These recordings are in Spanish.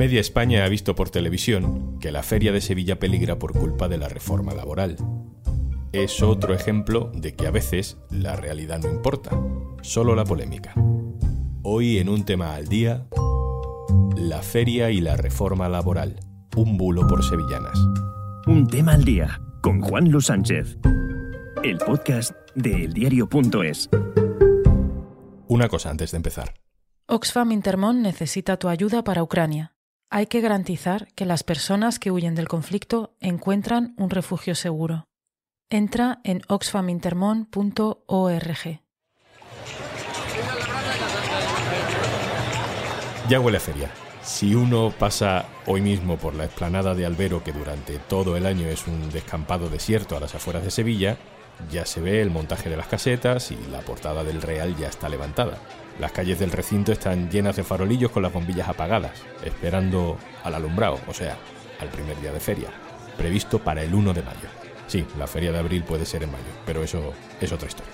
Media España ha visto por televisión que la feria de Sevilla peligra por culpa de la reforma laboral. Es otro ejemplo de que a veces la realidad no importa, solo la polémica. Hoy en un tema al día, la feria y la reforma laboral, un bulo por sevillanas. Un tema al día con Juan Luis Sánchez, el podcast de eldiario.es. Una cosa antes de empezar. Oxfam Intermón necesita tu ayuda para Ucrania. Hay que garantizar que las personas que huyen del conflicto encuentran un refugio seguro. Entra en oxfamintermon.org. Ya huele a feria. Si uno pasa hoy mismo por la explanada de Albero, que durante todo el año es un descampado desierto a las afueras de Sevilla, ya se ve el montaje de las casetas y la portada del Real ya está levantada. Las calles del recinto están llenas de farolillos con las bombillas apagadas, esperando al alumbrado, o sea, al primer día de feria, previsto para el 1 de mayo. Sí, la feria de abril puede ser en mayo, pero eso es otra historia.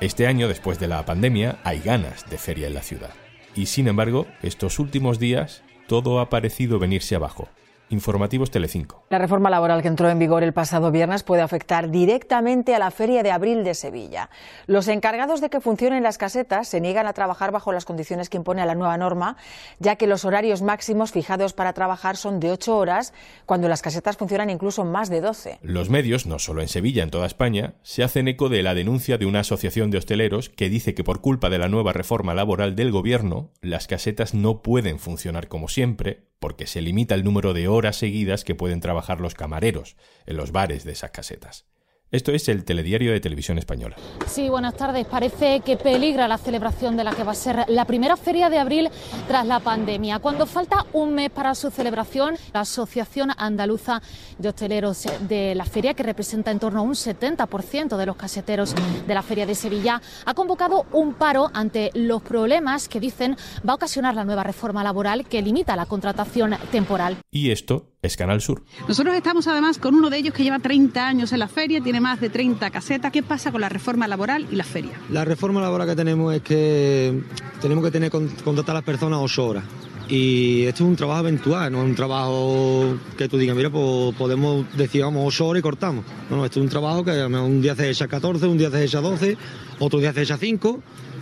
Este año, después de la pandemia, hay ganas de feria en la ciudad. Y sin embargo, estos últimos días todo ha parecido venirse abajo. Informativos Telecinco. La reforma laboral que entró en vigor el pasado viernes puede afectar directamente a la Feria de Abril de Sevilla. Los encargados de que funcionen las casetas se niegan a trabajar bajo las condiciones que impone la nueva norma, ya que los horarios máximos fijados para trabajar son de ocho horas, cuando las casetas funcionan incluso más de doce. Los medios, no solo en Sevilla, en toda España, se hacen eco de la denuncia de una asociación de hosteleros que dice que por culpa de la nueva reforma laboral del gobierno, las casetas no pueden funcionar como siempre, porque se limita el número de horas seguidas que pueden trabajar los camareros en los bares de esas casetas. Esto es el telediario de televisión española. Sí, buenas tardes. Parece que peligra la celebración de la que va a ser la primera feria de abril tras la pandemia. Cuando falta un mes para su celebración, la Asociación Andaluza de Hosteleros de la feria, que representa en torno a un 70% de los caseteros de la feria de Sevilla, ha convocado un paro ante los problemas que dicen va a ocasionar la nueva reforma laboral que limita la contratación temporal. Y esto es Canal Sur. Nosotros estamos además con uno de ellos que lleva 30 años en la feria, tiene más de 30 casetas. ¿Qué pasa con la reforma laboral y la feria? La reforma laboral que tenemos es que tenemos que tener contratar a las personas 8 horas. Y esto es un trabajo eventual, no es un trabajo que tú digas, mira, pues podemos decir, vamos, 8 horas y cortamos. No, no, esto es un trabajo que un día se echa 14, un día se echa 12, otro día se echa 5.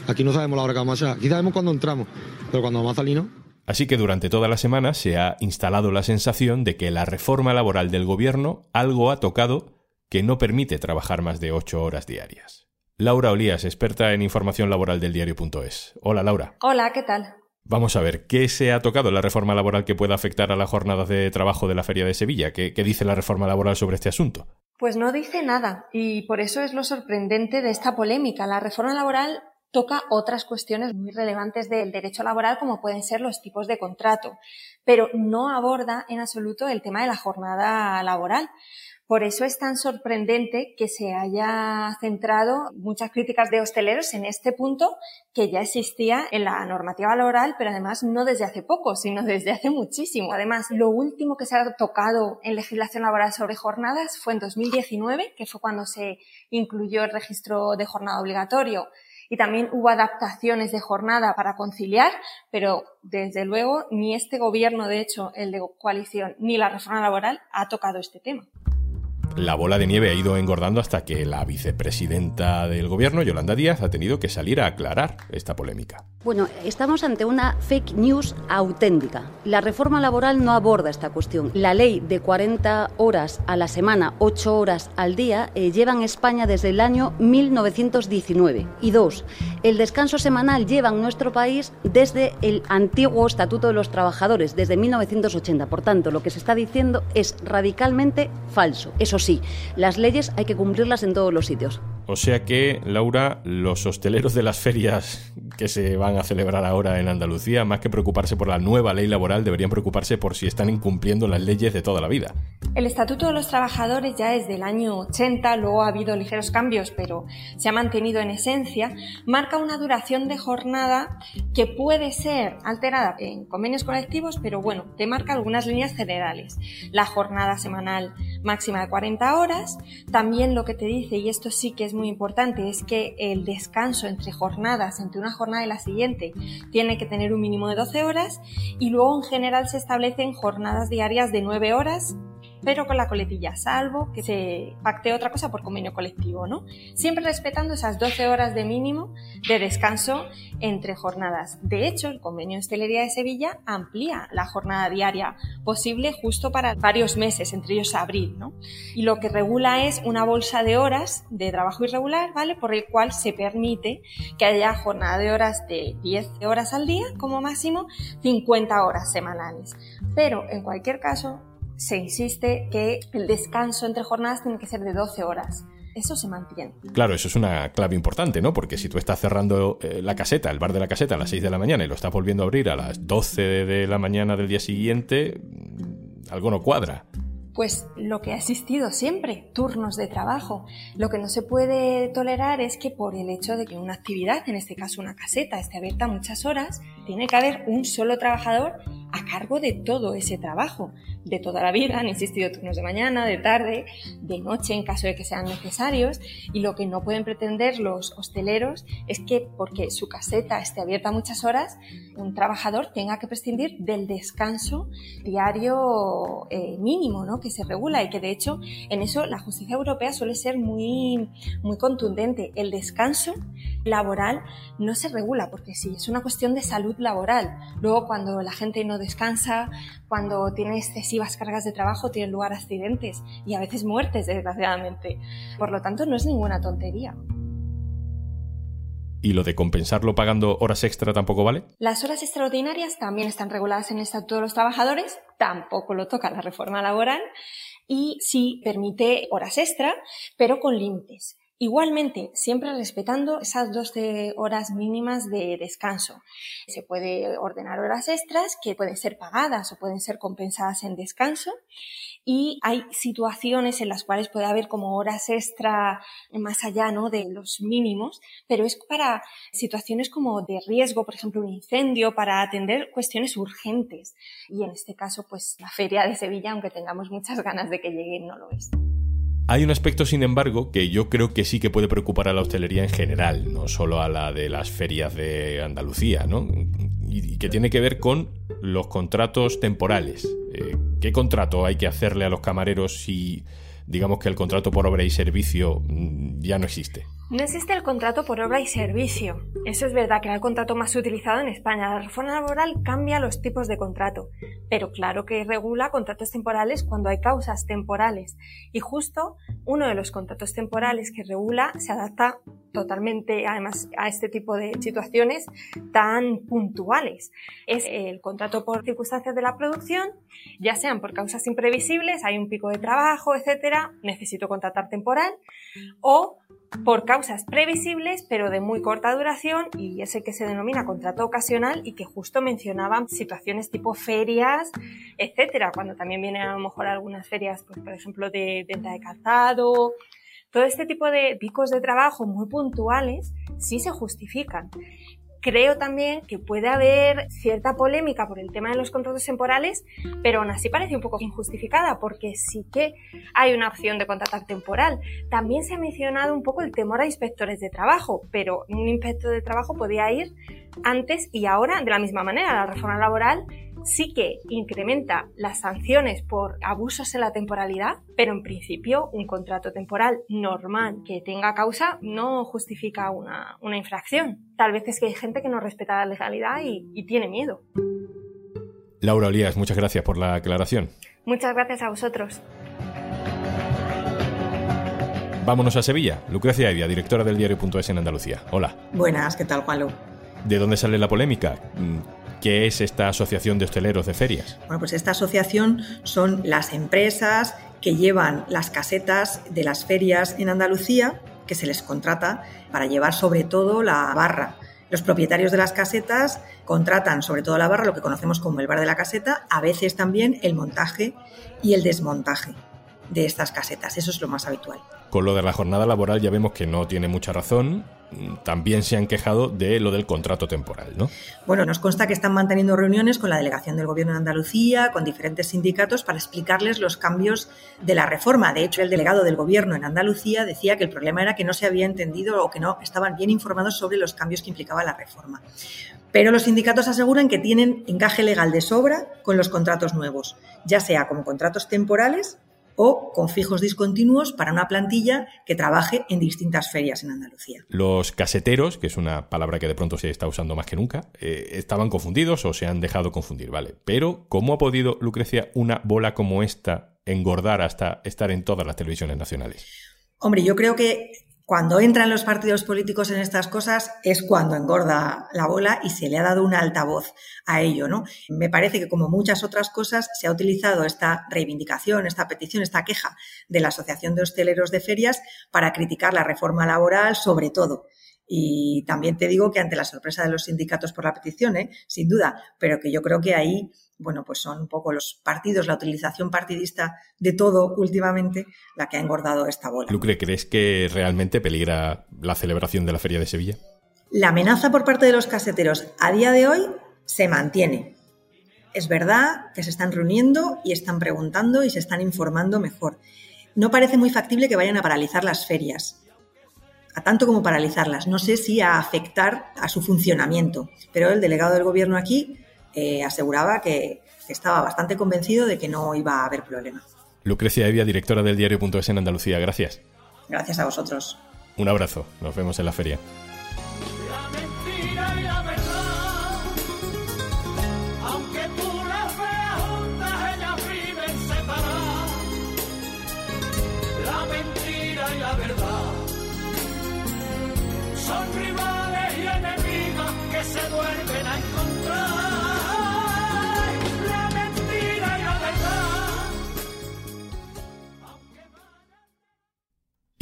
Aquí no sabemos la hora que vamos a echar. Aquí sabemos cuándo entramos, pero cuando vamos a salir no. Así que durante toda la semana se ha instalado la sensación de que la reforma laboral del gobierno algo ha tocado que no permite trabajar más de ocho horas diarias. Laura Olías, experta en información laboral del diario.es. Hola Laura. Hola, ¿qué tal? Vamos a ver, ¿qué se ha tocado en la reforma laboral que pueda afectar a las jornadas de trabajo de la Feria de Sevilla? ¿Qué, ¿Qué, dice la reforma laboral sobre este asunto? Pues no dice nada, y por eso es lo sorprendente de esta polémica. La reforma laboral toca otras cuestiones muy relevantes del derecho laboral, como pueden ser los tipos de contrato, pero no aborda en absoluto el tema de la jornada laboral. Por eso es tan sorprendente que se haya centrado muchas críticas de hosteleros en este punto que ya existía en la normativa laboral, pero además no desde hace poco, sino desde hace muchísimo. Además, lo último que se ha tocado en legislación laboral sobre jornadas fue en 2019, que fue cuando se incluyó el registro de jornada obligatorio y también hubo adaptaciones de jornada para conciliar, pero desde luego ni este gobierno, de hecho, el de coalición, ni la reforma laboral ha tocado este tema la bola de nieve ha ido engordando hasta que la vicepresidenta del gobierno, Yolanda Díaz, ha tenido que salir a aclarar esta polémica. Bueno, estamos ante una fake news auténtica. La reforma laboral no aborda esta cuestión. La ley de 40 horas a la semana, 8 horas al día, eh, lleva en España desde el año 1919. Y dos, el descanso semanal lleva en nuestro país desde el antiguo Estatuto de los Trabajadores, desde 1980. Por tanto, lo que se está diciendo es radicalmente falso. Eso sí, las leyes hay que cumplirlas en todos los sitios. O sea que, Laura, los hosteleros de las ferias que se van a celebrar ahora en Andalucía, más que preocuparse por la nueva ley laboral, deberían preocuparse por si están incumpliendo las leyes de toda la vida. El Estatuto de los Trabajadores ya es del año 80, luego ha habido ligeros cambios, pero se ha mantenido en esencia, marca una duración de jornada que puede ser alterada en convenios colectivos, pero bueno, te marca algunas líneas generales. La jornada semanal máxima de 40 horas. También lo que te dice, y esto sí que es muy importante, es que el descanso entre jornadas, entre una jornada y la siguiente, tiene que tener un mínimo de 12 horas y luego en general se establecen jornadas diarias de 9 horas pero con la coletilla, salvo que se pacte otra cosa por convenio colectivo, ¿no? Siempre respetando esas 12 horas de mínimo de descanso entre jornadas. De hecho, el convenio de hostelería de Sevilla amplía la jornada diaria posible justo para varios meses, entre ellos abril, ¿no? Y lo que regula es una bolsa de horas de trabajo irregular, ¿vale? Por el cual se permite que haya jornada de horas de 10 horas al día, como máximo 50 horas semanales. Pero en cualquier caso, se insiste que el descanso entre jornadas tiene que ser de 12 horas. Eso se mantiene. Claro, eso es una clave importante, ¿no? Porque si tú estás cerrando eh, la caseta, el bar de la caseta a las 6 de la mañana y lo estás volviendo a abrir a las 12 de la mañana del día siguiente, mm, algo no cuadra. Pues lo que ha existido siempre, turnos de trabajo. Lo que no se puede tolerar es que por el hecho de que una actividad, en este caso una caseta, esté abierta muchas horas, tiene que haber un solo trabajador a cargo de todo ese trabajo de toda la vida, han existido turnos de mañana, de tarde, de noche en caso de que sean necesarios y lo que no pueden pretender los hosteleros es que porque su caseta esté abierta muchas horas, un trabajador tenga que prescindir del descanso diario eh, mínimo ¿no? que se regula y que de hecho en eso la justicia europea suele ser muy, muy contundente. El descanso laboral no se regula porque sí, es una cuestión de salud laboral. Luego cuando la gente no descansa, cuando tiene excesivas cargas de trabajo, tienen lugar accidentes y a veces muertes, desgraciadamente. Por lo tanto, no es ninguna tontería. ¿Y lo de compensarlo pagando horas extra tampoco vale? Las horas extraordinarias también están reguladas en el Estatuto de los Trabajadores, tampoco lo toca la reforma laboral y sí permite horas extra, pero con límites. Igualmente, siempre respetando esas 12 horas mínimas de descanso. Se puede ordenar horas extras que pueden ser pagadas o pueden ser compensadas en descanso. Y hay situaciones en las cuales puede haber como horas extra más allá ¿no? de los mínimos, pero es para situaciones como de riesgo, por ejemplo, un incendio, para atender cuestiones urgentes. Y en este caso, pues la feria de Sevilla, aunque tengamos muchas ganas de que llegue, no lo es. Hay un aspecto, sin embargo, que yo creo que sí que puede preocupar a la hostelería en general, no solo a la de las ferias de Andalucía, ¿no? Y, que tiene que ver con los contratos temporales. Eh, ¿Qué contrato hay que hacerle a los camareros si digamos que el contrato por obra y servicio mm, ya no existe? No existe el contrato por obra y servicio. Eso es verdad que era el contrato más utilizado en España. La reforma laboral cambia los tipos de contrato, pero claro que regula contratos temporales cuando hay causas temporales. Y justo uno de los contratos temporales que regula se adapta totalmente además a este tipo de situaciones tan puntuales. Es el contrato por circunstancias de la producción, ya sean por causas imprevisibles, hay un pico de trabajo, etcétera, necesito contratar temporal, o por causas previsibles pero de muy corta duración y ese que se denomina contrato ocasional y que justo mencionaban situaciones tipo ferias, etcétera, cuando también vienen a lo mejor algunas ferias, pues, por ejemplo, de venta de calzado, todo este tipo de picos de trabajo muy puntuales sí se justifican. Creo también que puede haber cierta polémica por el tema de los contratos temporales, pero aún así parece un poco injustificada porque sí que hay una opción de contratar temporal. También se ha mencionado un poco el temor a inspectores de trabajo, pero un inspector de trabajo podía ir antes y ahora de la misma manera. La reforma laboral sí que incrementa las sanciones por abusos en la temporalidad, pero en principio un contrato temporal normal que tenga causa no justifica una, infracción. Tal vez es que hay gente que no respeta la legalidad y, y tiene miedo. Laura Olías, muchas gracias por la aclaración. Muchas gracias a vosotros. Vámonos a Sevilla. Lucrecia Evia, directora del diario.es en Andalucía. Hola. Buenas, ¿qué tal, Juanlu? ¿De dónde sale la polémica? ¿Qué es esta Asociación de Hosteleros de Ferias? Bueno, pues esta asociación son las empresas que llevan las casetas de las ferias en Andalucía, que se les contrata para llevar sobre todo la barra. Los propietarios de las casetas contratan sobre todo la barra, lo que conocemos como el bar de la caseta, a veces también el montaje y el desmontaje de estas casetas. Eso es lo más habitual. Con lo de la jornada laboral ya vemos que no tiene mucha razón. También se han quejado de lo del contrato temporal, ¿no? Bueno, nos consta que están manteniendo reuniones con la delegación del Gobierno de Andalucía, con diferentes sindicatos, para explicarles los cambios de la reforma. De hecho, el delegado del Gobierno en Andalucía decía que el problema era que no se había entendido o que no estaban bien informados sobre los cambios que implicaba la reforma. Pero los sindicatos aseguran que tienen encaje legal de sobra con los contratos nuevos, ya sea como contratos temporales o con fijos discontinuos para una plantilla que trabaje en distintas ferias en Andalucía. Los caseteros, que es una palabra que de pronto se está usando más que nunca, eh, estaban confundidos o se han dejado confundir, ¿vale? Pero, ¿cómo ha podido, Lucrecia, una bola como esta engordar hasta estar en todas las televisiones nacionales? Hombre, yo creo que cuando entran los partidos políticos en estas cosas es cuando engorda la bola y se le ha dado una altavoz a ello, ¿no? Me parece que como muchas otras cosas se ha utilizado esta reivindicación, esta petición, esta queja de la Asociación de Hosteleros de Ferias para criticar la reforma laboral sobre todo. Y también te digo que ante la sorpresa de los sindicatos por la petición, ¿eh? sin duda, pero que yo creo que ahí bueno, pues son un poco los partidos, la utilización partidista de todo últimamente la que ha engordado esta bola. Lucre, ¿crees que realmente peligra la celebración de la Feria de Sevilla? La amenaza por parte de los caseteros a día de hoy se mantiene. Es verdad que se están reuniendo y están preguntando y se están informando mejor. No parece muy factible que vayan a paralizar las ferias, a tanto como paralizarlas. No sé si a afectar a su funcionamiento, pero el delegado del gobierno aquí eh, aseguraba que, estaba bastante convencido de que no iba a haber problema. Lucrecia Evia, directora del diario.es en Andalucía, gracias. Gracias a vosotros. Un abrazo, nos vemos en la feria.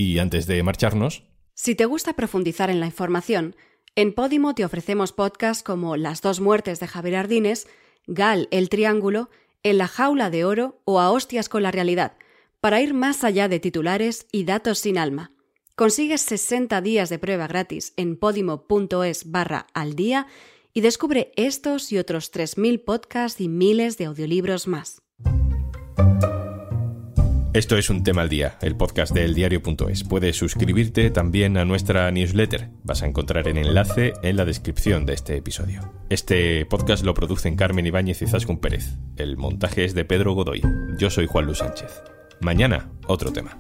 Y antes de marcharnos... Si te gusta profundizar en la información, en Podimo te ofrecemos podcasts como Las dos muertes de Javier Ardines, Gal el Triángulo, En la jaula de oro o A hostias con la realidad, para ir más allá de titulares y datos sin alma. Consigues 60 días de prueba gratis en podimo.es barra al día y descubre estos y otros 3.000 podcasts y miles de audiolibros más. Esto es un tema al día, el podcast del diario.es. Puedes suscribirte también a nuestra newsletter. Vas a encontrar el enlace en la descripción de este episodio. Este podcast lo producen Carmen Ibáñez y Zascun Pérez. El montaje es de Pedro Godoy. Yo soy Juan Luis Sánchez. Mañana, otro tema.